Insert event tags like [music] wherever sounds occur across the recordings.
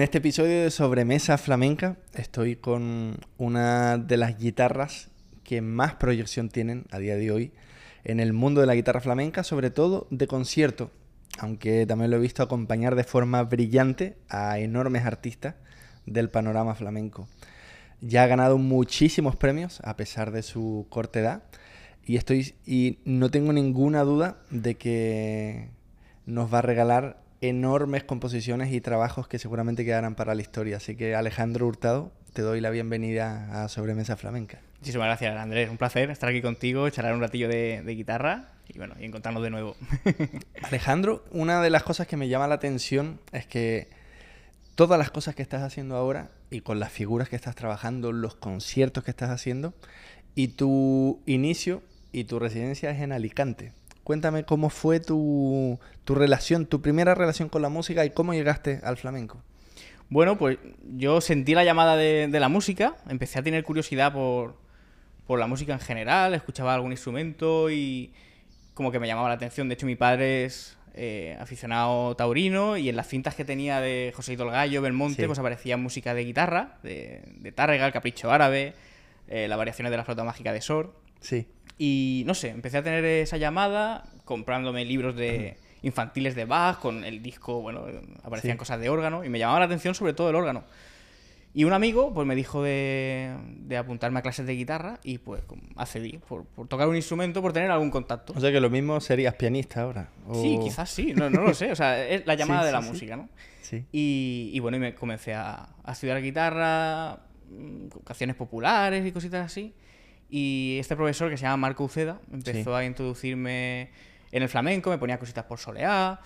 este episodio de Sobremesa Flamenca estoy con una de las guitarras que más proyección tienen a día de hoy en el mundo de la guitarra flamenca, sobre todo de concierto, aunque también lo he visto acompañar de forma brillante a enormes artistas del panorama flamenco. Ya ha ganado muchísimos premios a pesar de su corta edad y estoy y no tengo ninguna duda de que nos va a regalar enormes composiciones y trabajos que seguramente quedarán para la historia. Así que Alejandro Hurtado, te doy la bienvenida a Sobremesa Flamenca. Muchísimas gracias, Andrés. Un placer estar aquí contigo, charlar un ratillo de, guitarra y bueno, y encontrarnos de nuevo. [laughs] Alejandro, una de las cosas que me llama la atención es que todas las cosas que estás haciendo ahora y con las figuras que estás trabajando, los conciertos que estás haciendo y tu inicio y tu residencia es en Alicante. Cuéntame cómo fue tu, relación, tu primera relación con la música y cómo llegaste al flamenco. Bueno, pues yo sentí la llamada de, la música, empecé a tener curiosidad por, la música en general, escuchaba algún instrumento y como que me llamaba la atención. De hecho, mi padre es eh, aficionado taurino y en las cintas que tenía de José el Gallo, Belmonte, pues aparecía música de guitarra, de, de Tárrega, el Capricho Árabe, eh, las variaciones de la flauta mágica de Sor. Sí. Y no sé, empecé a tener esa llamada comprándome libros de [clears throat] infantiles de Bach, con el disco, bueno, aparecían cosas de órgano y me llamaba la atención sobre todo el órgano. Y un amigo pues me dijo de, apuntarme a clases de guitarra y pues accedí por, tocar un instrumento, por tener algún contacto. O sea que lo mismo serías pianista ahora. Sí, quizás sí, no, no, lo sé. O sea, es la [laughs] llamada de la música, ¿no? Sí. Y, y, bueno, y me comencé a, a estudiar guitarra, mm, canciones populares y cositas así. Y este profesor que se llama Marco Uceda empezó a introducirme en el flamenco, me ponía cositas por soleá,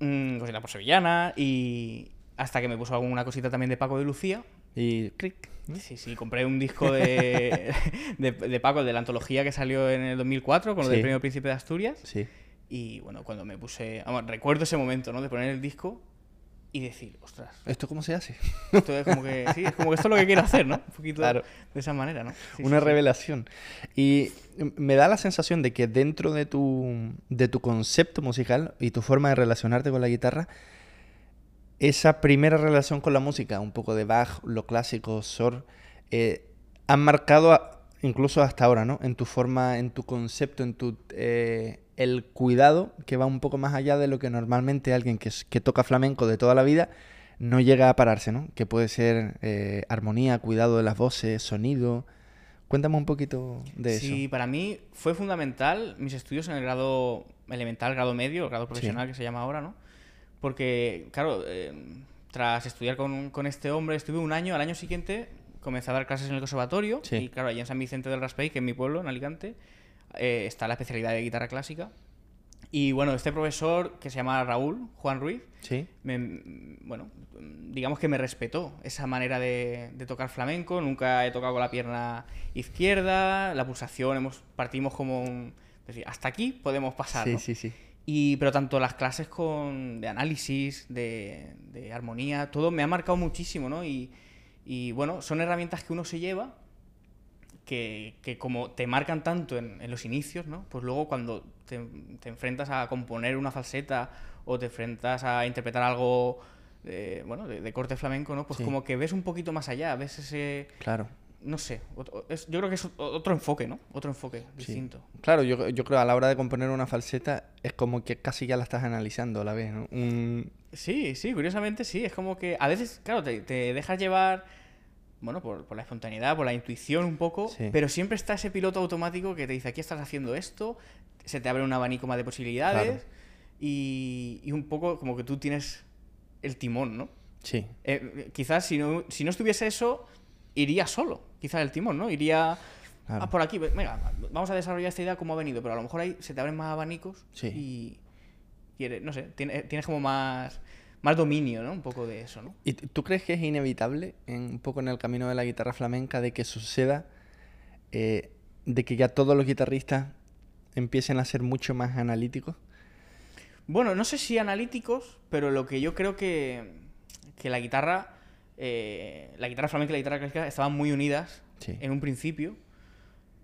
mm, cositas por sevillana y hasta que me puso alguna cosita también de Paco de Lucía. Y clic. Sí, sí, compré un disco [laughs] de, de, Paco, de la antología que salió en el 2004 con lo del Premio Príncipe de Asturias. Sí. Y bueno, cuando me puse. recuerdo ese momento, ¿no? De poner el disco y decir, ostras. ¿Esto cómo se hace? [laughs] Esto es como que, sí, es como que esto es lo que quiero hacer, ¿no? Un poquito de esa manera, ¿no? Una revelación. Y me da la sensación de que dentro de tu, de tu concepto musical y tu forma de relacionarte con la guitarra, esa primera relación con la música, un poco de Bach, lo clásico, Sor, eh, han marcado incluso hasta ahora, ¿no? En tu forma, en tu concepto, en tu eh, el cuidado que va un poco más allá de lo que normalmente alguien que, que toca flamenco de toda la vida no llega a pararse, ¿no? Que puede ser eh, armonía, cuidado de las voces, sonido. Cuéntame un poquito de eso. Sí, para mí fue fundamental mis estudios en el grado elemental, grado medio, el grado profesional que se llama ahora, ¿no? Porque, claro, eh, tras estudiar con, con, este hombre, estuve un año, al año siguiente comencé a dar clases en el conservatorio y, claro, allí en San Vicente del Raspey, que es mi pueblo, en Alicante, eh, está la especialidad de guitarra clásica. Y bueno, este profesor que se llama Raúl, Juan Ruiz, ¿Sí? bueno, digamos que me respetó esa manera de, tocar flamenco. Nunca he tocado con la pierna izquierda, la pulsación, hemos, partimos como un... Decir, hasta aquí podemos pasar. Sí, sí, sí. Y, pero tanto las clases con, de análisis, de, de armonía, todo me ha marcado muchísimo, ¿no? Y, y bueno, son herramientas que uno se lleva que, como te marcan tanto en, los inicios, ¿no? Pues luego cuando te, enfrentas a componer una falseta o te enfrentas a interpretar algo de, bueno, de, corte flamenco, ¿no? Pues como que ves un poquito más allá, ves ese... Claro. No sé, yo creo que es otro enfoque, ¿no? Otro enfoque distinto. Claro, yo, yo creo a la hora de componer una falseta es como que casi ya la estás analizando a la vez, ¿no? Sí, sí, curiosamente sí. Es como que a veces, claro, te, te dejas llevar bueno, por, la espontaneidad, por la intuición un poco, pero siempre está ese piloto automático que te dice, aquí estás haciendo esto, se te abre un abanico más de posibilidades y, un poco como que tú tienes el timón, ¿no? Sí. Eh, quizás si no, si no estuviese eso, iría solo, quizás el timón, ¿no? Iría ah, por aquí, venga, vamos a desarrollar esta idea como ha venido, pero a lo mejor ahí se te abren más abanicos y, no sé, tienes como más más dominio, ¿no? Un poco de eso, ¿no? ¿Y tú crees que es inevitable, un poco en el camino de la guitarra flamenca, de que suceda, eh, de que ya todos los guitarristas empiecen a ser mucho más analíticos? Bueno, no sé si analíticos, pero lo que yo creo que, que la guitarra, eh, la guitarra flamenca y la guitarra clásica estaban muy unidas en un principio.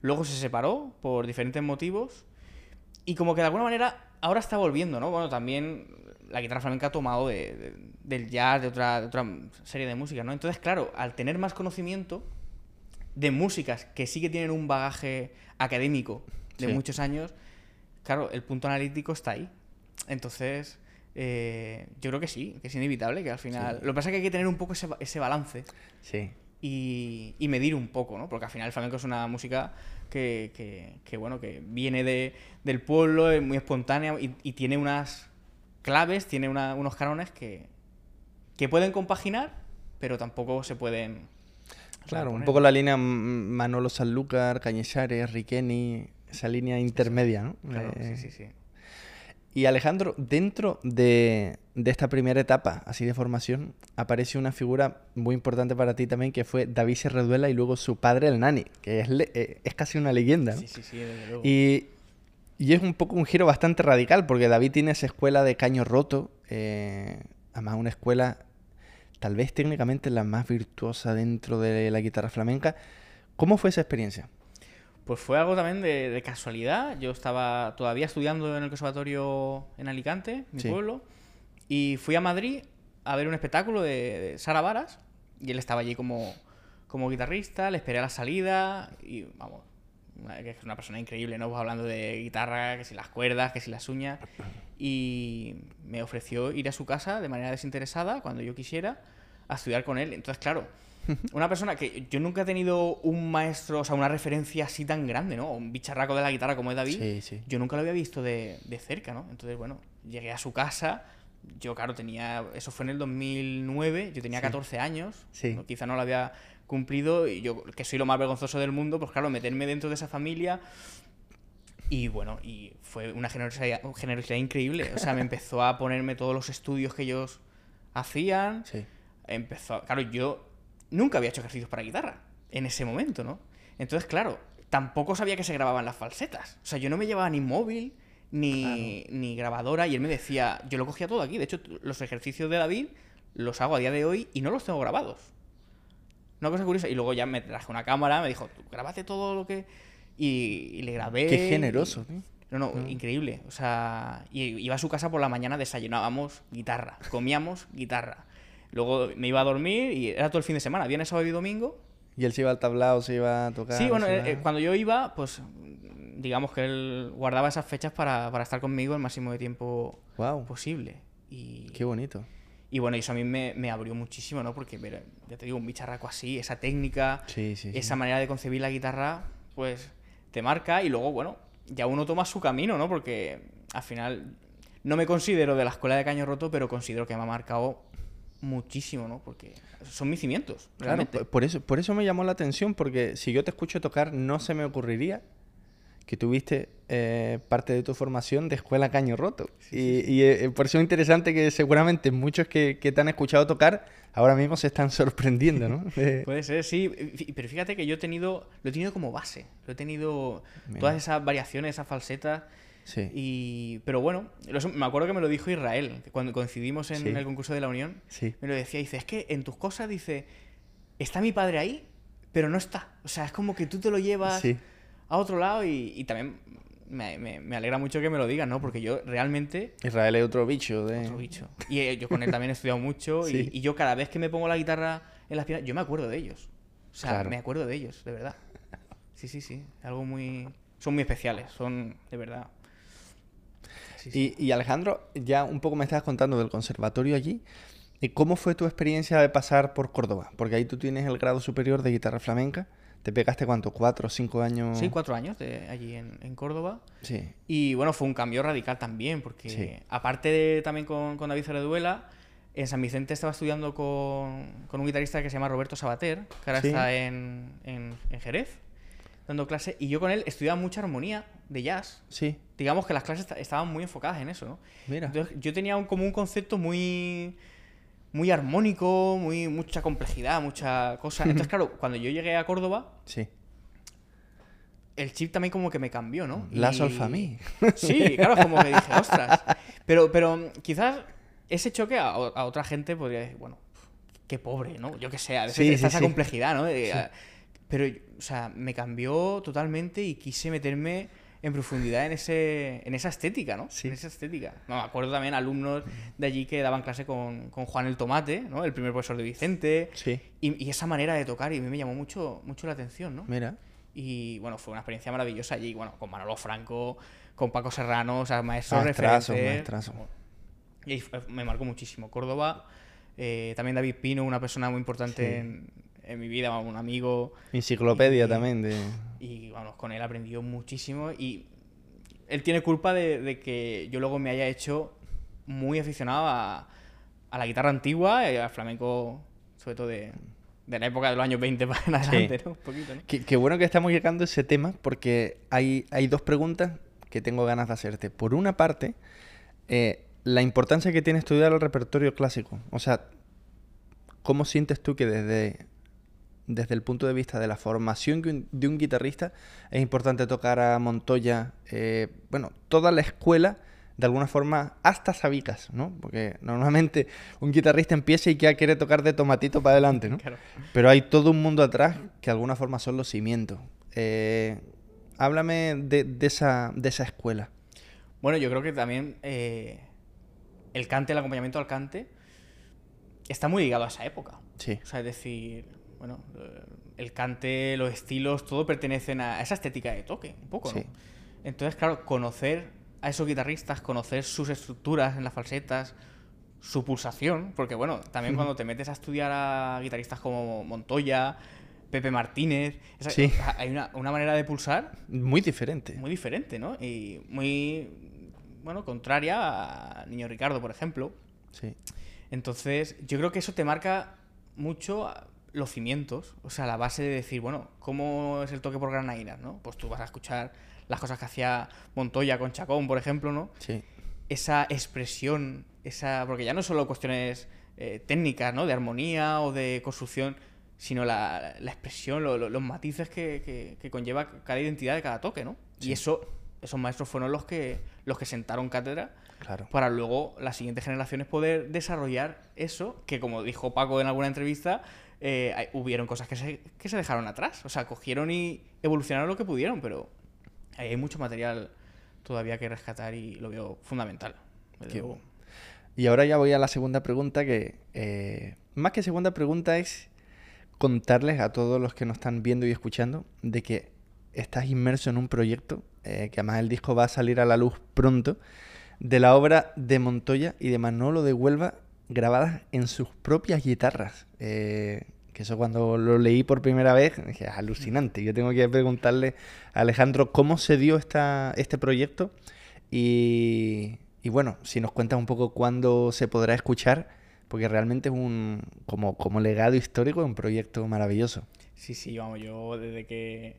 Luego se separó por diferentes motivos. Y como que de alguna manera ahora está volviendo, ¿no? Bueno, también la guitarra flamenca ha tomado de- de- del jazz, de otra, de otra serie de música, ¿no? Entonces, claro, al tener más conocimiento de músicas que sí que tienen un bagaje académico de Sí. muchos años, claro, el punto analítico está ahí. Entonces, eh, yo creo que sí, que es inevitable, que al final... Sí. Lo que pasa es que hay que tener un poco ese, ba- ese balance Sí. y, y medir un poco, ¿no? Porque al final el flamenco es una música que, que- que, bueno, que viene de, del pueblo, es muy espontánea y, y tiene unas claves, tiene una- unos cánones que, que pueden compaginar, pero tampoco se pueden... Claro, un poco la línea Manolo Sanlúcar, Cañizares, Riqueni, esa línea intermedia, ¿no? Claro, Eh, sí, sí, sí. Y Alejandro, dentro de, de esta primera etapa así de formación, aparece una figura muy importante para ti también, que fue David Serreduela y luego su padre, el Nani, que es, le- eh, es casi una leyenda. ¿no? Sí, sí, sí, desde luego. Y, y es un poco un giro bastante radical, porque David tiene esa escuela de caño roto, eh, además una escuela tal vez técnicamente la más virtuosa dentro de la guitarra flamenca. ¿Cómo fue esa experiencia? Pues fue algo también de, de casualidad. Yo estaba todavía estudiando en el conservatorio en Alicante, mi Sí. pueblo, y fui a Madrid a ver un espectáculo de, de Sara Varas, y él estaba allí como, como guitarrista, le esperé a la salida, y vamos, que es una persona increíble, ¿no? Pues hablando de guitarra, que si las cuerdas, que si las uñas, y me ofreció ir a su casa de manera desinteresada, cuando yo quisiera, a estudiar con él. Entonces, claro, [laughs] una persona que yo nunca he tenido un maestro, o sea, una referencia así tan grande, ¿no? Un bicharraco de la guitarra como es David. Sí, sí. Yo nunca lo había visto de, de cerca, ¿no? Entonces, bueno, llegué a su casa. Yo, claro, tenía. Eso fue en el 2009. Yo tenía Sí. 14 años. Sí. ¿no? Quizá no lo había cumplido. Y yo, que soy lo más vergonzoso del mundo, pues claro, meterme dentro de esa familia. Y bueno, y fue una generosidad, generosidad increíble. O sea, me [laughs] empezó a ponerme todos los estudios que ellos hacían Sí. empezó. Claro, yo nunca había hecho ejercicios para guitarra en ese momento, ¿no? Entonces, claro, tampoco sabía que se grababan las falsetas. O sea, yo no me llevaba ni móvil, ni, ni grabadora, y él me decía, yo lo cogía todo aquí. De hecho, los ejercicios de David los hago a día de hoy y no los tengo grabados. Una cosa curiosa. Y luego ya me traje una cámara, me dijo, "Tú grábate todo lo que. Y, y le grabé. Qué generoso. y- ¿no? no, no, increíble. O sea, iba a su casa por la mañana, desayunábamos guitarra, comíamos [laughs] guitarra. Luego me iba a dormir y era todo el fin de semana, viernes, sábado y domingo. Y él se iba al tablado, se iba a tocar. Sí, bueno, eh, iba- eh, cuando yo iba, pues digamos que él guardaba esas fechas para, para estar conmigo el máximo de tiempo Guau, posible. Y, qué bonito. y bueno, eso a mí me, me abrió muchísimo, ¿no? Porque, ver, ya te digo, un bicharraco así, esa técnica, Sí, sí. sí. esa manera de concebir la guitarra, pues te marca y luego, bueno, ya uno toma su camino, ¿no? Porque al final no me considero de la escuela de caño roto, pero considero que me ha marcado muchísimo, ¿no? Porque son mis cimientos, Claro, realmente. por- por eso, por eso me llamó la atención, porque si yo te escucho tocar, no se me ocurriría que tuviste eh, parte de tu formación de escuela caño roto. y y, eh, por eso es interesante que seguramente muchos que, que te han escuchado tocar ahora mismo se están [laughs] sorprendiendo, ¿no? [laughs] De- Puede ser, sí. Pero fíjate que yo he tenido, lo he tenido como base. Lo he tenido Mira. todas esas variaciones, esas falsetas. sí. Y, pero bueno, me acuerdo que me lo dijo Israel, cuando coincidimos en Sí. el concurso de la Unión. Sí. Me lo decía, dice, es que en tus cosas, dice, está mi padre ahí, pero no está. O sea, es como que tú te lo llevas Sí. A otro lado y, y también me, me- me alegra mucho que me lo digas, ¿no? Porque yo realmente... Israel es otro bicho de... Otro bicho. Y eh, yo con él también he estudiado mucho y- Sí. y, yo cada vez que me pongo la guitarra en las piernas, yo me acuerdo de ellos. O sea, Claro. me acuerdo de ellos, de verdad. Sí, sí, sí. Algo muy... Son muy especiales, son de verdad. Sí, sí. Y, y Alejandro, ya un poco me estabas contando del conservatorio allí. ¿Y cómo fue tu experiencia de pasar por Córdoba? Porque ahí tú tienes el grado superior de guitarra flamenca. ¿Te pegaste cuánto? ¿Cuatro o cinco años? Sí, cuatro años de allí en, en Córdoba. Sí. Y bueno, fue un cambio radical también, porque Sí. aparte de también con, con David Cereduela, en San Vicente estaba estudiando con, con un guitarrista que se llama Roberto Sabater, que ahora Sí. está en, en- en Jerez, dando clase, y yo con él estudiaba mucha armonía de jazz. Sí. Digamos que las clases esta- estaban muy enfocadas en eso, ¿no? Mira. Entonces yo tenía un, como un concepto muy muy armónico, muy mucha complejidad, mucha cosa. [laughs] Entonces, claro, cuando yo llegué a Córdoba, Sí. el chip también como que me cambió, ¿no? La Y- sol fa mi. Sí, claro, como que dije, ostras. Pero, pero quizás ese choque a, a otra gente podría decir, bueno, qué pobre, ¿no? Yo qué sé, a veces Sí, está sí, esa sí. complejidad, ¿no? A- Pero, o sea, me cambió totalmente y quise meterme en profundidad en, ese, en esa estética, ¿no? Sí. En esa estética. No, me acuerdo también alumnos de allí que daban clase con, con Juan el Tomate, ¿no? El primer profesor de Vicente. Sí. Y, y esa manera de tocar, y a mí me llamó mucho, mucho la atención, ¿no? Mira. Y bueno, fue una experiencia maravillosa allí, bueno, con Manolo Franco, con Paco Serrano, o sea, maestros Maestrazo, referentes. maestrazo. Y me marcó muchísimo. Córdoba, eh, también David Pino, una persona muy importante Sí. en, en mi vida, un amigo. Enciclopedia Y- también de... Y vamos, con él aprendió muchísimo. Y él tiene culpa de, de que yo luego me haya hecho muy aficionado a, a la guitarra antigua y al flamenco, sobre todo de, de la época de los años 20 para en adelante, ¿no? Un poquito, ¿no? Qué, qué bueno que estamos llegando a ese tema porque hay, hay dos preguntas que tengo ganas de hacerte. Por una parte, eh, la importancia que tiene estudiar el repertorio clásico. O sea, ¿cómo sientes tú que desde, desde el punto de vista de la formación de un guitarrista es importante tocar a Montoya, eh, bueno, toda la escuela, de alguna forma, hasta Sabicas, ¿no? Porque normalmente un guitarrista empieza y ya quiere tocar de tomatito para adelante, ¿no? Claro. Pero hay todo un mundo atrás que de alguna forma son los cimientos. Eh, háblame de, de esa, de esa escuela. Bueno, yo creo que también eh, el cante, el acompañamiento al cante, está muy ligado a esa época. Sí. O sea, es decir, bueno, eh, el cante, los estilos, todo pertenecen a esa estética de toque, un poco, ¿no? Sí. Entonces, claro, conocer a esos guitarristas, conocer sus estructuras en las falsetas, su pulsación, porque bueno, también cuando te metes a estudiar a guitarristas como Montoya, Pepe Martínez, esa- Sí. hay una, una manera de pulsar Muy diferente. muy diferente, ¿no? Y muy, bueno, contraria a Niño Ricardo, por ejemplo. Sí. Entonces, yo creo que eso te marca mucho los cimientos, o sea, la base de decir, bueno, ¿cómo es el toque por granadinas, no? Pues tú vas a escuchar las cosas que hacía Montoya con Chacón, por ejemplo, ¿no? Sí. Esa expresión, esa porque ya no solo cuestiones eh, técnicas, ¿no? De armonía o de construcción, sino la, la expresión, lo- lo- los matices que, que- que conlleva cada identidad de cada toque, ¿no? Sí. Y eso, esos maestros fueron los que, los que sentaron cátedra Claro. para luego las siguientes generaciones poder desarrollar eso, que como dijo Paco en alguna entrevista, eh, hubieron cosas que se, que se dejaron atrás. O sea, cogieron y evolucionaron lo que pudieron, pero hay mucho material todavía que rescatar y lo veo fundamental. bueno. Y ahora ya voy a la segunda pregunta que, eh, más que segunda pregunta, es contarles a todos los que nos están viendo y escuchando de que estás inmerso en un proyecto, eh, que además el disco va a salir a la luz pronto, de la obra de Montoya y de Manolo de Huelva grabadas en sus propias guitarras. Eh, que eso cuando lo leí por primera vez, dije, "Es alucinante. Yo tengo que preguntarle a Alejandro cómo se dio esta, este proyecto y, y bueno, si nos cuentas un poco cuándo se podrá escuchar, porque realmente es un, como, como legado histórico, es un proyecto maravilloso. Sí, sí, vamos, yo desde que,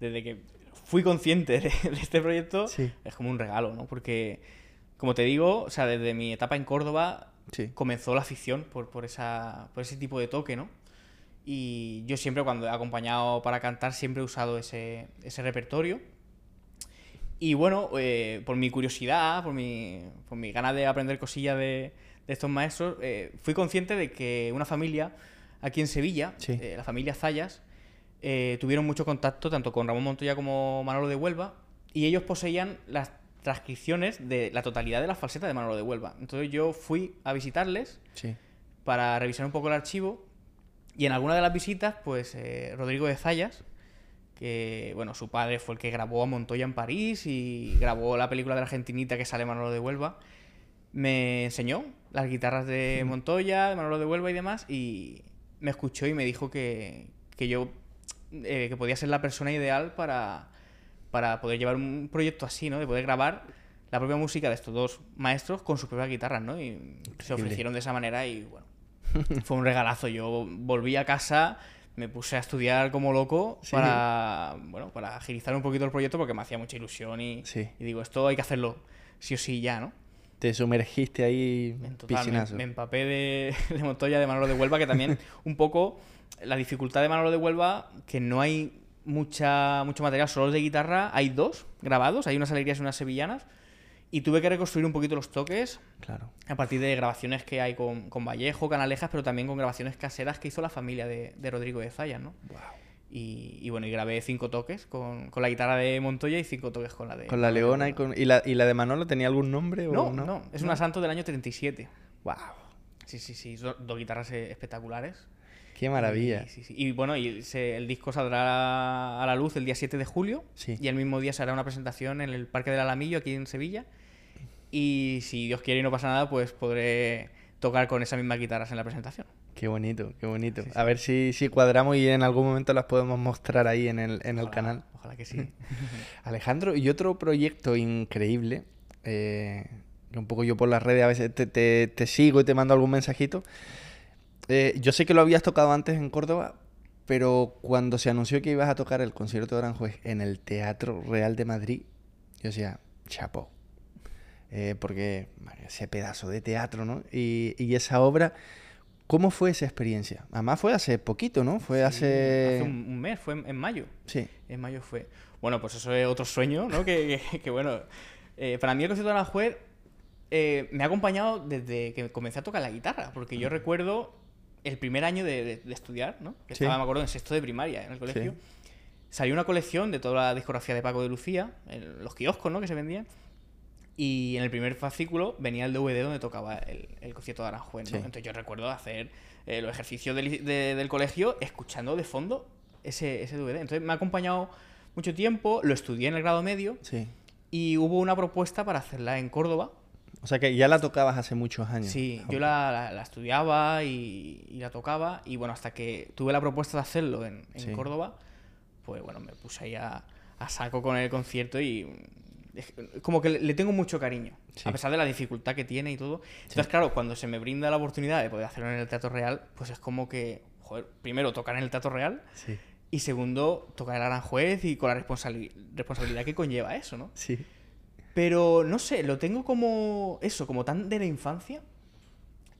desde que fui consciente de, de este proyecto, Sí. es como un regalo, ¿no? Porque, como te digo, o sea, desde mi etapa en Córdoba Sí. comenzó la afición por, por, esa, por ese tipo de toque, ¿no? Y yo siempre cuando he acompañado para cantar siempre he usado ese, ese repertorio. Y bueno, eh, por mi curiosidad, por mi, por mi ganas de aprender cosillas de, de estos maestros, eh, fui consciente de que una familia aquí en Sevilla, Sí. eh, la familia Zayas, eh, tuvieron mucho contacto tanto con Ramón Montoya como Manolo de Huelva y ellos poseían las transcripciones de la totalidad de las falsetas de Manolo de Huelva. Entonces yo fui a visitarles Sí. para revisar un poco el archivo y en alguna de las visitas, pues eh, Rodrigo de Zayas, que bueno, su padre fue el que grabó a Montoya en París y grabó la película de la Argentinita que sale Manolo de Huelva, me enseñó las guitarras de Montoya, de Manolo de Huelva y demás y me escuchó y me dijo que, que yo eh, que podía ser la persona ideal para, para poder llevar un proyecto así, ¿no? De poder grabar la propia música de estos dos maestros con sus propias guitarras, ¿no? Y se ofrecieron de esa manera y bueno, fue un regalazo. Yo volví a casa, me puse a estudiar como loco Sí. para, bueno, para agilizar un poquito el proyecto porque me hacía mucha ilusión y, Sí. y digo, esto hay que hacerlo sí o sí ya, ¿no? Te sumergiste ahí En total, me empapé de, [laughs] de Montoya, de Manolo de Huelva, que también un poco la dificultad de Manolo de Huelva, que no hay mucha, mucho material, solo de guitarra, hay dos grabados, hay unas alegrías y unas sevillanas, y tuve que reconstruir un poquito los toques Claro. a partir de grabaciones que hay con, con Vallejo, Canalejas, pero también con grabaciones caseras que hizo la familia de, de Rodrigo de Zayas, ¿no? Wow. Y, bueno, y grabé cinco toques con, la guitarra de Montoya y cinco toques con la de... Con la Leona y, con, ¿y, la, y la de Manolo tenía algún nombre? No, o no, no, es una Santo del año 37. ¡Wow! Sí, sí, sí, dos guitarras eh, espectaculares. ¡Qué maravilla! Y, bueno, y el disco saldrá a la luz el día 7 de julio. Y el mismo día se hará una presentación en el Parque del Alamillo, aquí en Sevilla. Y si Dios quiere y no pasa nada, pues podré tocar con esas mismas guitarras en la presentación. Qué bonito, qué bonito. A ver si, si cuadramos y en algún momento las podemos mostrar ahí en el, en el canal. Ojalá que sí. [laughs] Alejandro, y otro proyecto increíble, eh, que un poco yo por las redes a veces te, te, sigo y te mando algún mensajito. Eh, yo sé que lo habías tocado antes en Córdoba, pero cuando se anunció que ibas a tocar el concierto de Aranjuez en el Teatro Real de Madrid, yo decía, chapo. Eh, porque ese pedazo de teatro, ¿no? Y, y esa obra ¿Cómo fue esa experiencia? Además fue hace poquito, ¿no? Fue hace... Hace un, mes, fue en, mayo. Sí. En mayo fue. Bueno, pues eso es otro sueño, ¿no? [laughs] que, bueno, eh, para mí el concierto de Aranjuez eh, me ha acompañado desde que comencé a tocar la guitarra, porque yo recuerdo el primer año de, estudiar, ¿no? Que estaba, me acuerdo, en sexto de primaria en el colegio. Salió una colección de toda la discografía de Paco de Lucía, en los kioscos, ¿no? Que se vendían. Y en el primer fascículo venía el DVD donde tocaba el, concierto de Aranjuez. Entonces yo recuerdo hacer eh, los ejercicios del, colegio escuchando de fondo ese, ese, DVD. Entonces me ha acompañado mucho tiempo, lo estudié en el grado medio sí. y hubo una propuesta para hacerla en Córdoba. O sea que ya la tocabas hace muchos años. Sí, yo la, la, estudiaba y, la tocaba y bueno, hasta que tuve la propuesta de hacerlo en, en Córdoba, pues bueno, me puse ahí a, a saco con el concierto y como que le tengo mucho cariño, a pesar de la dificultad que tiene y todo. Entonces, claro, cuando se me brinda la oportunidad de poder hacerlo en el Teatro Real, pues es como que, joder, primero tocar en el Teatro Real y segundo tocar el Aranjuez y con la responsabilidad que conlleva eso, ¿no? Sí. Pero no sé, lo tengo como eso, como tan de la infancia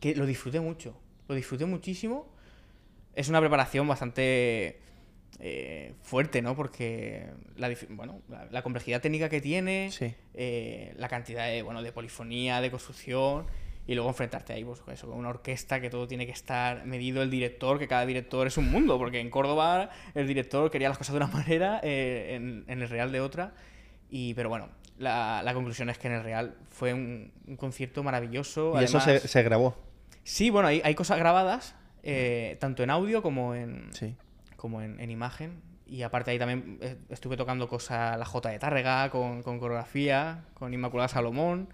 que lo disfruté mucho. Lo disfruté muchísimo. Es una preparación bastante eh, fuerte, ¿no? Porque la, bueno, la, complejidad técnica que tiene, eh, la cantidad de, bueno, de polifonía, de construcción, y luego enfrentarte ahí pues, eso, con una orquesta que todo tiene que estar medido, el director, que cada director es un mundo, porque en Córdoba el director quería las cosas de una [laughs] manera, eh, en, el Real de otra, y, pero bueno, la, conclusión es que en el Real fue un, concierto maravilloso. Y eso se, grabó. Sí, bueno, hay, hay cosas grabadas, tanto en audio como en, como en, imagen. Y aparte ahí también eh, estuve tocando cosas, la J de Tárrega, con, con coreografía, con Inmaculada Salomón.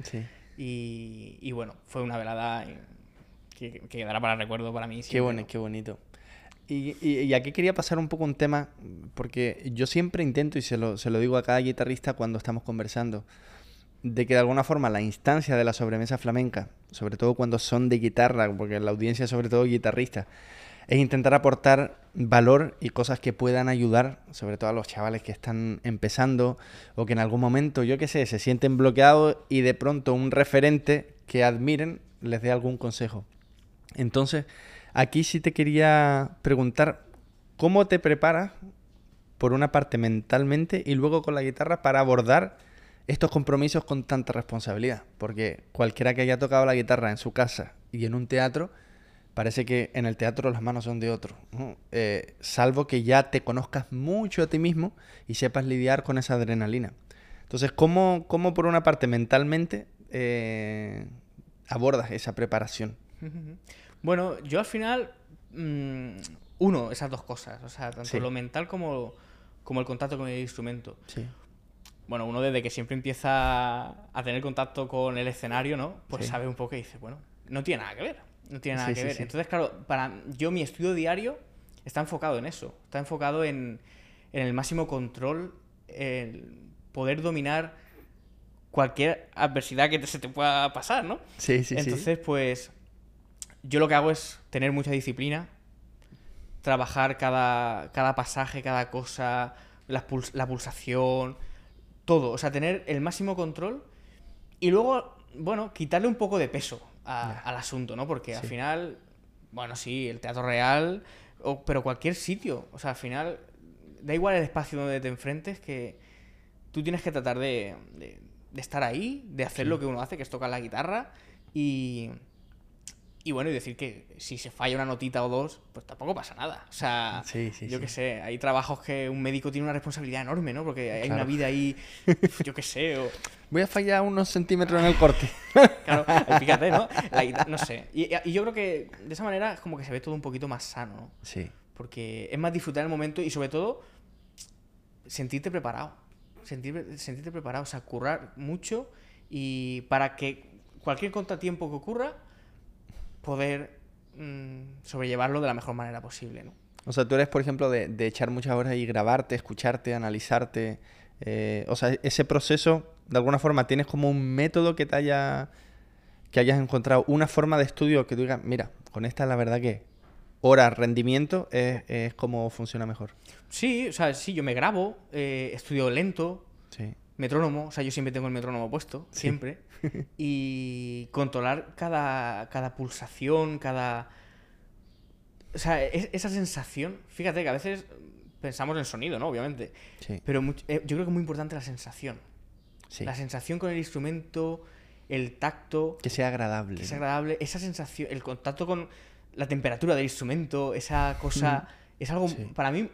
Y, bueno, fue una velada que, quedará para recuerdo para mí. Qué, bueno, qué bonito. Y, aquí quería pasar un poco un tema, porque yo siempre intento, y se lo, se lo digo a cada guitarrista cuando estamos conversando, de que de alguna forma la instancia de la sobremesa flamenca, sobre todo cuando son de guitarra, porque la audiencia sobre todo guitarrista, es intentar aportar valor y cosas que puedan ayudar, sobre todo a los chavales que están empezando o que en algún momento, yo qué sé, se sienten bloqueados y de pronto un referente que admiren les dé algún consejo. Entonces, aquí sí te quería preguntar, ¿cómo te preparas por una parte mentalmente y luego con la guitarra para abordar estos compromisos con tanta responsabilidad? Porque cualquiera que haya tocado la guitarra en su casa y en un teatro, parece que en el teatro las manos son de otro. Eh, salvo que ya te conozcas mucho a ti mismo y sepas lidiar con esa adrenalina. Entonces, ¿cómo, cómo por una parte mentalmente eh, abordas esa preparación? Bueno, yo al final, mm, uno, esas dos cosas, o sea, tanto lo mental como, como el contacto con el instrumento. Sí. Bueno, uno desde que siempre empieza a tener contacto con el escenario, ¿no? Pues sabe un poco y dice, bueno, no tiene nada que ver no tiene nada que ver. Entonces, claro, para yo mi estudio diario está enfocado en eso. Está enfocado en, el máximo control, el poder dominar cualquier adversidad que se te pueda pasar, ¿no? Sí, sí, Entonces, pues, yo lo que hago es tener mucha disciplina, trabajar cada, cada pasaje, cada cosa, la, la pulsación, todo. O sea, tener el máximo control y luego, bueno, quitarle un poco de peso al asunto, ¿no? Porque al final, bueno, sí, el teatro real, pero cualquier sitio, o sea, al final, da igual el espacio donde te enfrentes, que tú tienes que tratar de, estar ahí, de hacer lo que uno hace, que es tocar la guitarra, y, y bueno, y decir que si se falla una notita o dos, pues tampoco pasa nada. O sea, Sí, sí, yo sí. qué sé, hay trabajos que un médico tiene una responsabilidad enorme, ¿no? Porque hay una vida ahí, yo qué sé, o... Voy a fallar unos centímetros en el corte. [laughs] Claro, fíjate, ¿no? La no sé. Y, y yo creo que de esa manera es como que se ve todo un poquito más sano, ¿no? Sí. Porque es más disfrutar el momento y sobre todo sentirte preparado. Sentir, sentirte preparado, o sea, currar mucho y para que cualquier contratiempo que ocurra, poder mm, sobrellevarlo de la mejor manera posible, ¿no? O sea, tú eres, por ejemplo, de, de echar muchas horas y grabarte, escucharte, analizarte. eh, o sea, ese proceso, de alguna forma, tienes como un método que te haya. que hayas encontrado, una forma de estudio que tú digas, mira, con esta la verdad que horas, rendimiento, es, es como funciona mejor. Sí, o sea, sí, yo me grabo, eh, estudio lento, Sí. metrónomo, o sea, yo siempre tengo el metrónomo puesto, Sí. siempre. [laughs] y controlar cada, cada pulsación, cada... O sea, es- esa sensación, fíjate que a veces pensamos en sonido, ¿no? Obviamente. Sí. Pero eh, yo creo que es muy importante la sensación. sí. La sensación con el instrumento, el tacto, Que sea agradable. que ¿no? agradable, esa sensación, el contacto con la temperatura del instrumento, esa cosa, es algo Sí. para mí,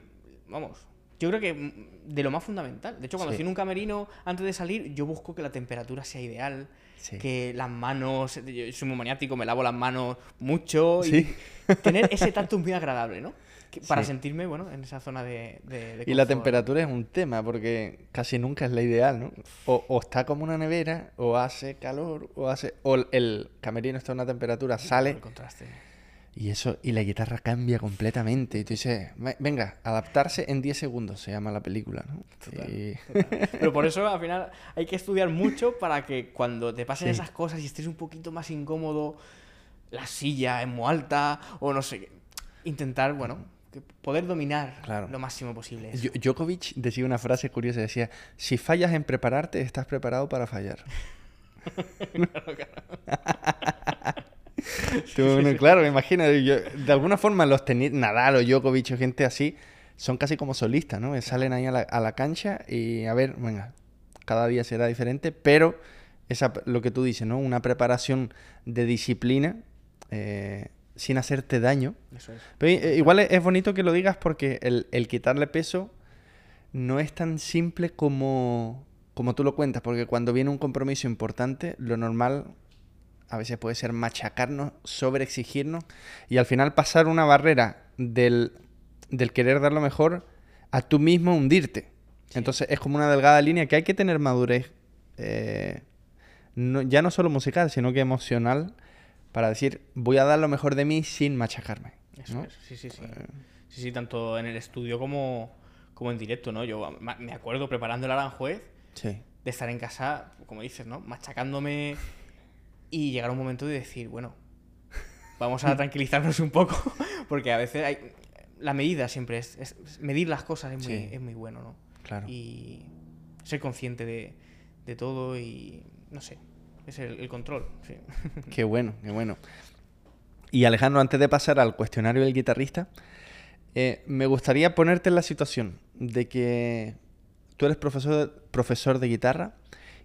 vamos, yo creo que mm, de lo más fundamental. De hecho, cuando Sí. estoy en un camerino, antes de salir, yo busco que la temperatura sea ideal, Sí. que las manos, yo soy muy maniático, me lavo las manos mucho y Sí. [laughs] tener ese tacto muy agradable, ¿no? Que- para sentirme, bueno, en esa zona de, de, de Y la temperatura es un tema, porque casi nunca es la ideal, ¿no? O, o está como una nevera, o hace calor, o hace. O el- el camerino está a una temperatura, El sale. contraste. Y eso, y la guitarra cambia completamente. Y tú dices, "Me- venga, adaptarse en 10 segundos se llama la película, ¿no? Total, Y- total. Pero por eso al final hay que estudiar mucho para que cuando te pasen Sí. esas cosas y estés un poquito más incómodo, la silla es muy alta o no sé, qué, intentar, bueno, poder dominar Claro. lo máximo posible. eso. Djokovic decía una frase curiosa, decía, si fallas en prepararte, estás preparado para fallar. [laughs] [laughs] [laughs] Tú, claro, me imagino, yo- de alguna forma los tenis, Nadal o Djokovic o gente así, son casi como solistas, ¿no? Que Salen ahí a la, a la cancha y a ver, venga, cada día será diferente, pero esa, lo que tú dices, ¿no? Una preparación de disciplina eh, sin hacerte daño. Eso es. Pero eh, igual es, es bonito que lo digas porque el, el quitarle peso no es tan simple como, como tú lo cuentas, porque cuando viene un compromiso importante, lo normal a veces puede ser machacarnos, sobreexigirnos y al final pasar una barrera del, del querer dar lo mejor a tú mismo hundirte. Sí. Entonces es como una delgada línea que hay que tener madurez, eh, no- ya no solo musical, sino que emocional, para decir, voy a dar lo mejor de mí sin machacarme. Eso ¿no? es, sí, sí, sí. Eh, Sí, sí, tanto en el estudio como, como en directo, ¿no? Yo ma- me acuerdo preparando el Aranjuez Sí, de estar en casa, como dices, ¿no? Machacándome y llegar a un momento de decir, bueno, vamos a [laughs] tranquilizarnos un poco, [laughs] porque a veces hay... La medida siempre es, es- medir las cosas es muy, Sí. es muy bueno, ¿no? claro. Y ser consciente de, de todo y, no sé, es el, el control, sí. [laughs] Qué bueno, qué bueno. Y Alejandro, antes de pasar al cuestionario del guitarrista, eh, me gustaría ponerte en la situación de que tú eres profesor, profesor de guitarra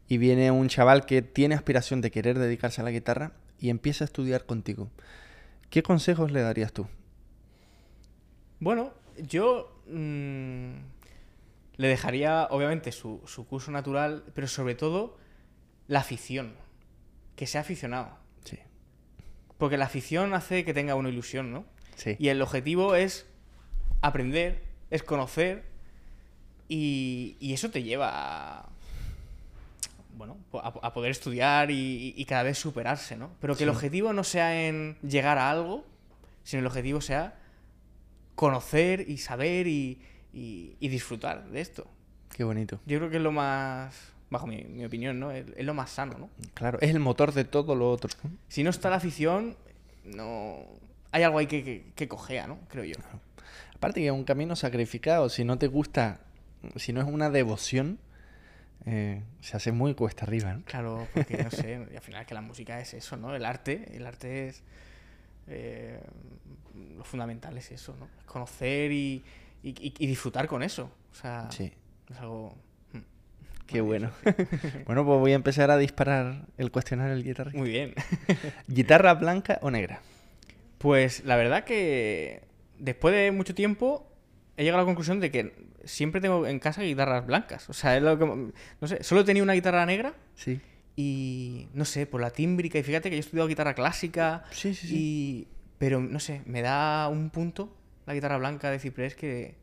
y viene un chaval que tiene aspiración de querer dedicarse a la guitarra y empieza a estudiar contigo. ¿Qué consejos le darías tú? Bueno, yo mm, le dejaría, obviamente, su, su curso natural, pero sobre todo la afición. Que sea aficionado. Sí, Porque la afición hace que tenga una ilusión, ¿no? sí, Y el objetivo es aprender, es conocer, y, y eso te lleva a, bueno, a, a poder estudiar y, y cada vez superarse, ¿no? Pero que el objetivo no sea en llegar a algo, sino el objetivo sea conocer y saber y, y- y disfrutar de esto. qué bonito. Yo creo que es lo más, bajo mi, mi opinión, ¿no? Es, es lo más sano, ¿no? Claro, es el motor de todo lo otro. Si no está la afición, no... Hay algo ahí que, que, que cojea, ¿no? Creo yo. Aparte que es un camino sacrificado, si no te gusta, si no es una devoción, eh, se hace muy cuesta arriba, ¿no? Claro, porque no sé, [laughs] y al final que la música es eso, ¿no? El arte, el arte es... eh, lo fundamental es eso, ¿no? Es conocer y, y, disfrutar con eso. O sea, Sí. es algo... mm, Qué bueno. [laughs] bueno, pues voy a empezar a disparar el cuestionario del guitarrista. Muy bien. [laughs] ¿Guitarra blanca o negra? Pues la verdad que después de mucho tiempo he llegado a la conclusión de que siempre tengo en casa guitarras blancas. O sea, es lo que... No sé, solo tenía una guitarra negra. Sí. Y no sé, por la tímbrica. Y fíjate que yo he estudiado guitarra clásica. Sí, sí, sí. Y... Pero no sé, me da un punto la guitarra blanca de ciprés que,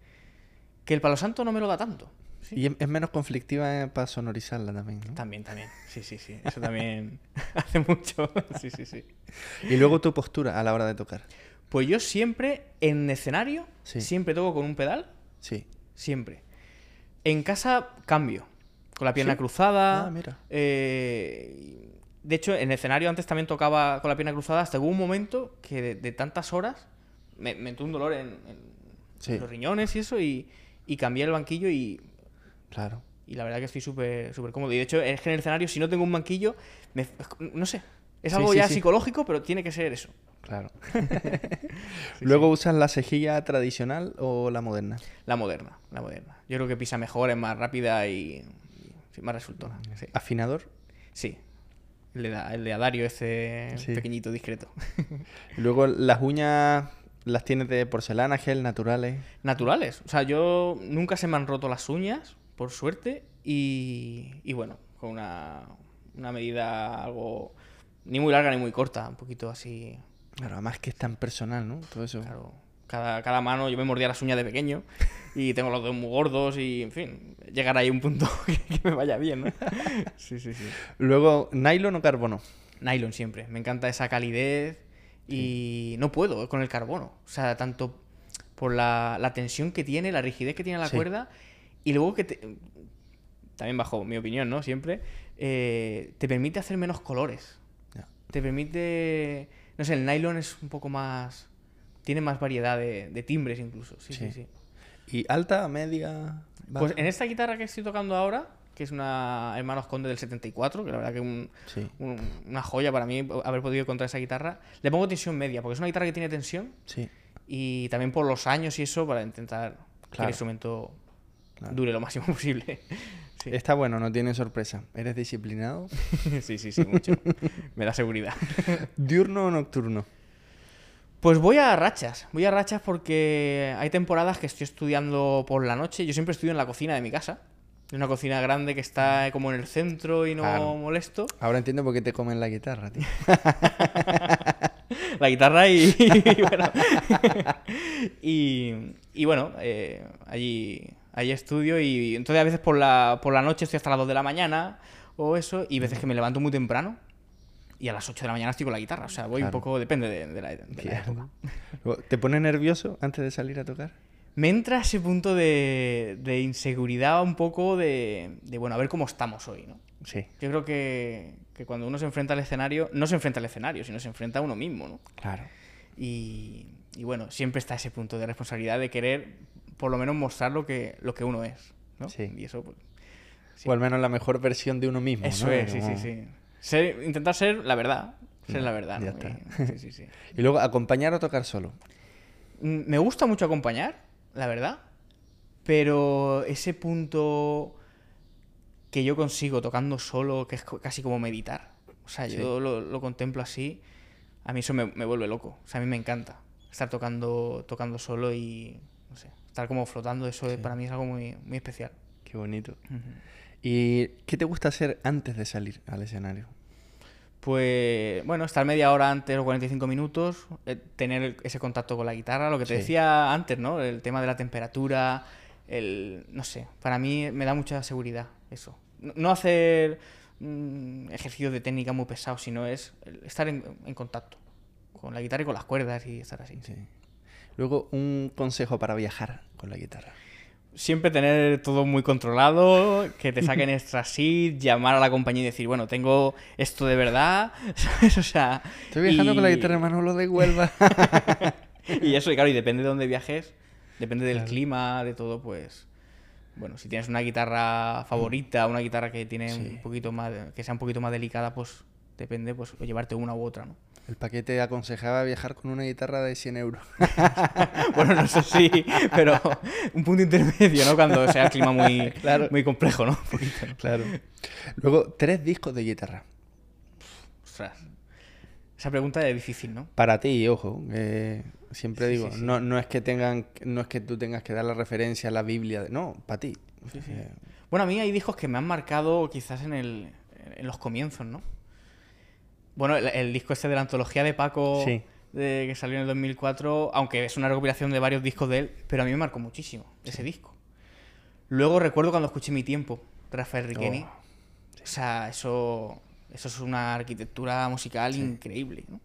que el palo santo no me lo da tanto. Sí. Y es, menos conflictiva eh, para sonorizarla también, ¿no? También, también. Sí, sí, sí. Eso también [laughs] hace mucho. [laughs] Sí, sí, sí. Y luego tu postura a la hora de tocar. Pues yo siempre, en escenario, Sí. siempre toco con un pedal. Sí. Siempre. En casa cambio. Con la pierna ¿Sí? cruzada. Ah, mira. eh, de hecho, en escenario antes también tocaba con la pierna cruzada. Hasta hubo un momento que de, de tantas horas me, me entró un dolor en, en Sí. los riñones y eso. Y, y cambié el banquillo y, Claro. y la verdad que estoy súper súper cómodo. Y de hecho, es que en el escenario, si no tengo un banquillo, me- no sé. Es algo ya psicológico, pero tiene que ser eso. Claro. [laughs] [laughs] Luego usas la cejilla tradicional o la moderna. La moderna, la moderna. Yo creo que pisa mejor, es más rápida y, sí, más resultona. Sí. Afinador. Sí. El de, el de Adario, ese Sí. pequeñito, discreto. [laughs] Luego las uñas las tienes de porcelana, gel, naturales. Naturales. O sea, yo nunca se me han roto las uñas, por suerte. Y, y bueno, con una, una medida algo... Ni muy larga ni muy corta, un poquito así... Claro, además que es tan personal, ¿no? Todo eso. Claro, cada, cada mano yo me mordía las uñas de pequeño [laughs] y tengo los dedos muy gordos y, en fin, llegar ahí a un punto [laughs] que, que me vaya bien, ¿no? [laughs] Sí, sí, sí. Luego, nylon o carbono. Nylon siempre. Me encanta esa calidez y no puedo con el carbono. O sea, tanto por la, la tensión que tiene, la rigidez que tiene la Sí. cuerda y luego que te- también bajo mi opinión, ¿no? Siempre eh, te permite hacer menos colores. Ya. Te permite, no sé, el nylon es un poco más, tiene más variedad de, de timbres incluso. Sí, sí, Sí. sí. ¿Y alta, media? Pues en esta guitarra que estoy tocando ahora, que es una Hermanos Conde del 74, que la verdad que un, Sí. un- una joya para mí haber podido encontrar esa guitarra. Le pongo tensión media, porque es una guitarra que tiene tensión Sí. y también por los años y eso para intentar que el instrumento Claro. dure lo máximo [laughs] posible. Sí. Está bueno, no tiene sorpresa. ¿Eres disciplinado? [laughs] sí, sí, sí, mucho. Me da seguridad. [laughs] ¿Diurno o nocturno? Pues voy a rachas, voy a rachas porque hay temporadas que estoy estudiando por la noche. Yo siempre estudio en la cocina de mi casa. Es una cocina grande que está como en el centro y no Claro. molesto. Ahora entiendo por qué te comen la guitarra, tío. [laughs] la guitarra y, y bueno, y, y bueno, eh, allí, allí estudio y entonces a veces por la, por la noche estoy hasta las 2 de la mañana o eso y veces que me levanto muy temprano y a las 8 de la mañana estoy con la guitarra, o sea, voy un Claro. poco, depende de, de la, de la época. ¿Te pone nervioso antes de salir a tocar? Me entra ese punto de, de inseguridad un poco de, de, bueno, a ver cómo estamos hoy, ¿no? Sí, Yo creo que, que cuando uno se enfrenta al escenario, no se enfrenta al escenario, sino se enfrenta a uno mismo, ¿no? claro. Y, y bueno, siempre está ese punto de responsabilidad de querer por lo menos mostrar lo que, lo que uno es. ¿no? Sí. Y eso, pues. sí. O al menos la mejor versión de uno mismo. Eso ¿no? es, sí, sí, Como- sí. Ser- intentar ser la verdad. Ser la verdad. ya ¿no? está. Y- sí, sí, sí. [laughs] Y luego, ¿acompañar o tocar solo? Mm, Me gusta mucho acompañar, la verdad. Pero ese punto que yo consigo tocando solo, que es casi como meditar. O sea, Sí. yo lo, lo contemplo así. A mí eso me, me vuelve loco. O sea, a mí me encanta estar tocando, tocando solo y, no sé, estar como flotando. Eso Sí. para mí es algo muy, muy especial. Qué bonito. ¿Y qué te gusta hacer antes de salir al escenario? Pues bueno, estar media hora antes o 45 minutos, eh, tener ese contacto con la guitarra, lo que te Sí. decía antes, ¿no? El tema de la temperatura, el... no sé, para mí me da mucha seguridad eso. No- No hacer mm, ejercicios de técnica muy pesados, sino es estar en, en contacto con la guitarra y con las cuerdas y estar así. Sí. Luego, un consejo para viajar con la guitarra. Siempre tener todo muy controlado, que te saquen [laughs] extra seat, llamar a la compañía y decir, bueno, tengo esto de verdad, [laughs] ¿sabes? O sea... Estoy viajando con la guitarra Manolo de Huelva. [laughs] y eso, y claro, y depende de dónde viajes, depende del Claro. clima, de todo, pues. Bueno, si tienes una guitarra favorita, una guitarra que tiene Sí. un poquito más, que sea un poquito más delicada, pues depende, pues, llevarte una u otra, ¿no? El paquete aconsejaba viajar con una guitarra de 100 euros. [laughs] bueno, no sé si, pero un punto intermedio, ¿no? Cuando sea el clima muy, [laughs] Claro. muy complejo, ¿no? Un poquito, ¿no? Claro. Luego, tres discos de guitarra. Ostras. esa pregunta es difícil, ¿no? Para ti, ojo, eh, siempre Sí, digo, sí, sí. No, no es que tengan, no es que tú tengas que dar la referencia a la Biblia, no, para ti. Eh, Bueno, a mí hay discos que me han marcado quizás en, el, en los comienzos, ¿no? Bueno, el, el disco este de la antología de Paco, Sí. de, que salió en el 2004, aunque es una recopilación de varios discos de él, pero a mí me marcó muchísimo ese disco. Luego recuerdo cuando escuché Mi Tiempo, Rafael Riqueni. Oh, O sea, eso, eso es una arquitectura musical increíble, ¿no?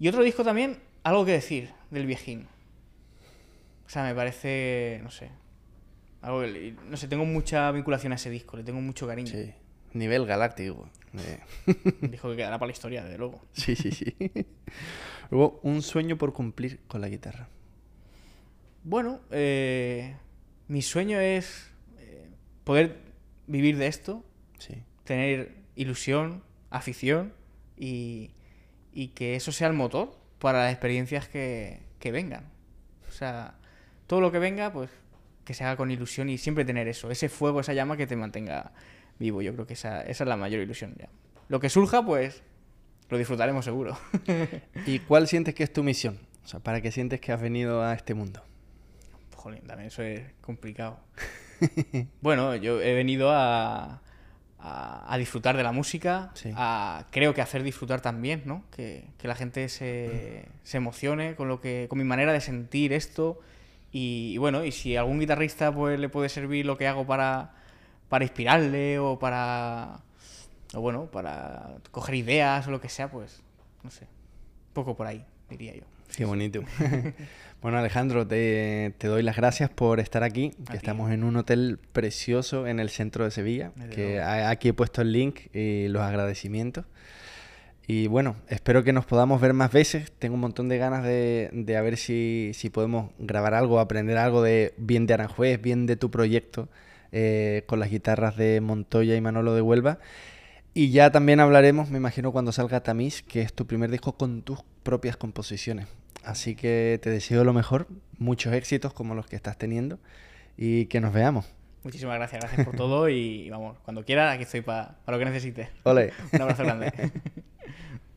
Y otro disco también, algo que decir, del viejín. O sea, me parece, no sé, algo que no sé, tengo mucha vinculación a ese disco, le tengo mucho cariño. sí, nivel galáctico. eh. Disco que quedará para la historia, desde luego. [laughs] Sí, sí, sí. Luego, un sueño por cumplir con la guitarra. Bueno, eh, mi sueño es eh, poder vivir de esto, Sí. tener ilusión, afición y, y que eso sea el motor para las experiencias que, que vengan. O sea, todo lo que venga, pues que se haga con ilusión y siempre tener eso, ese fuego, esa llama que te mantenga vivo. Yo creo que esa, esa es la mayor ilusión ya. Lo que surja, pues lo disfrutaremos seguro. [laughs] ¿Y cuál sientes que es tu misión? O sea, ¿para qué sientes que has venido a este mundo? Jolín, también eso es complicado. [laughs] bueno, yo he venido a, a, a disfrutar de la música, Sí. a creo que hacer disfrutar también, ¿no? Que, que la gente se, se emocione con lo que, con mi manera de sentir esto. Y, y bueno, y si a algún guitarrista pues le puede servir lo que hago para, para inspirarle o para o bueno, para coger ideas o lo que sea, pues no sé. Poco por ahí, diría yo. Qué bonito. [laughs] bueno, Alejandro, te, te doy las gracias por estar aquí. Que estamos en un hotel precioso en el centro de Sevilla. Desde Que luego. aquí he puesto el link y los agradecimientos. Y bueno, espero que nos podamos ver más veces. Tengo un montón de ganas de, de a ver si, si podemos grabar algo, aprender algo de bien de Aranjuez, bien de tu proyecto eh, con las guitarras de Montoya y Manolo de Huelva. Y ya también hablaremos, me imagino, cuando salga Tamiz, que es tu primer disco con tus propias composiciones. Así que te deseo lo mejor, muchos éxitos como los que estás teniendo y que nos veamos. Muchísimas gracias, gracias por todo y vamos, cuando quieras aquí estoy para lo que necesites. Ole. Un abrazo grande. [laughs]